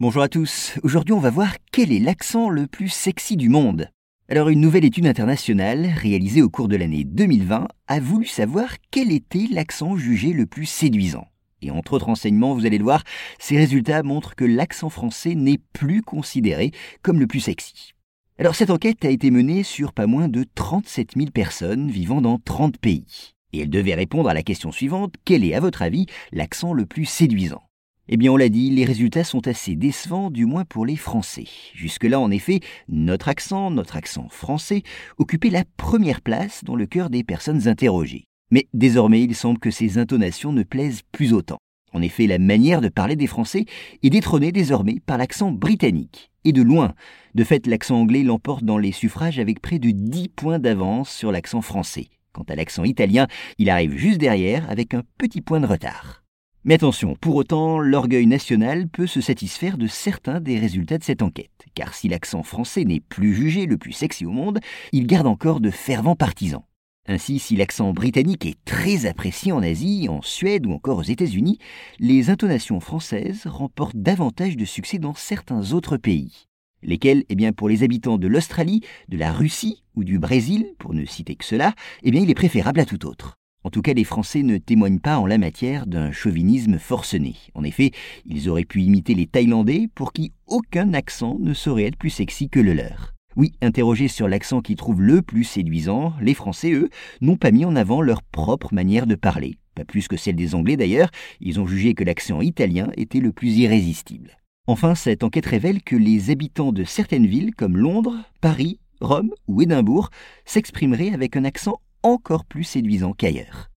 Bonjour à tous. Aujourd'hui, on va voir quel est l'accent le plus sexy du monde. Alors, une nouvelle étude internationale, réalisée au cours de l'année 2020, a voulu savoir quel était l'accent jugé le plus séduisant. Et entre autres renseignements, vous allez le voir, ces résultats montrent que l'accent français n'est plus considéré comme le plus sexy. Alors, cette enquête a été menée sur pas moins de 37 000 personnes vivant dans 30 pays. Et elle devait répondre à la question suivante, quel est à votre avis l'accent le plus séduisant? Eh bien, on l'a dit, les résultats sont assez décevants, du moins pour les Français. Jusque-là, en effet, notre accent, notre accent français, occupait la première place dans le cœur des personnes interrogées. Mais désormais, il semble que ces intonations ne plaisent plus autant. En effet, la manière de parler des Français est détrônée désormais par l'accent britannique. Et de loin. De fait, l'accent anglais l'emporte dans les suffrages avec près de 10 points d'avance sur l'accent français. Quant à l'accent italien, il arrive juste derrière avec un petit point de retard. Mais attention, pour autant, l'orgueil national peut se satisfaire de certains des résultats de cette enquête, car si l'accent français n'est plus jugé le plus sexy au monde, il garde encore de fervents partisans. Ainsi, si l'accent britannique est très apprécié en Asie, en Suède ou encore aux États-Unis, les intonations françaises remportent davantage de succès dans certains autres pays. Lesquels, eh bien, pour les habitants de l'Australie, de la Russie ou du Brésil, pour ne citer que cela, eh bien, il est préférable à tout autre. En tout cas, les Français ne témoignent pas en la matière d'un chauvinisme forcené. En effet, ils auraient pu imiter les Thaïlandais pour qui aucun accent ne saurait être plus sexy que le leur. Oui, interrogés sur l'accent qu'ils trouvent le plus séduisant, les Français, eux, n'ont pas mis en avant leur propre manière de parler. Pas plus que celle des Anglais d'ailleurs, ils ont jugé que l'accent italien était le plus irrésistible. Enfin, cette enquête révèle que les habitants de certaines villes comme Londres, Paris, Rome ou Édimbourg s'exprimeraient avec un accent encore plus séduisant qu'ailleurs.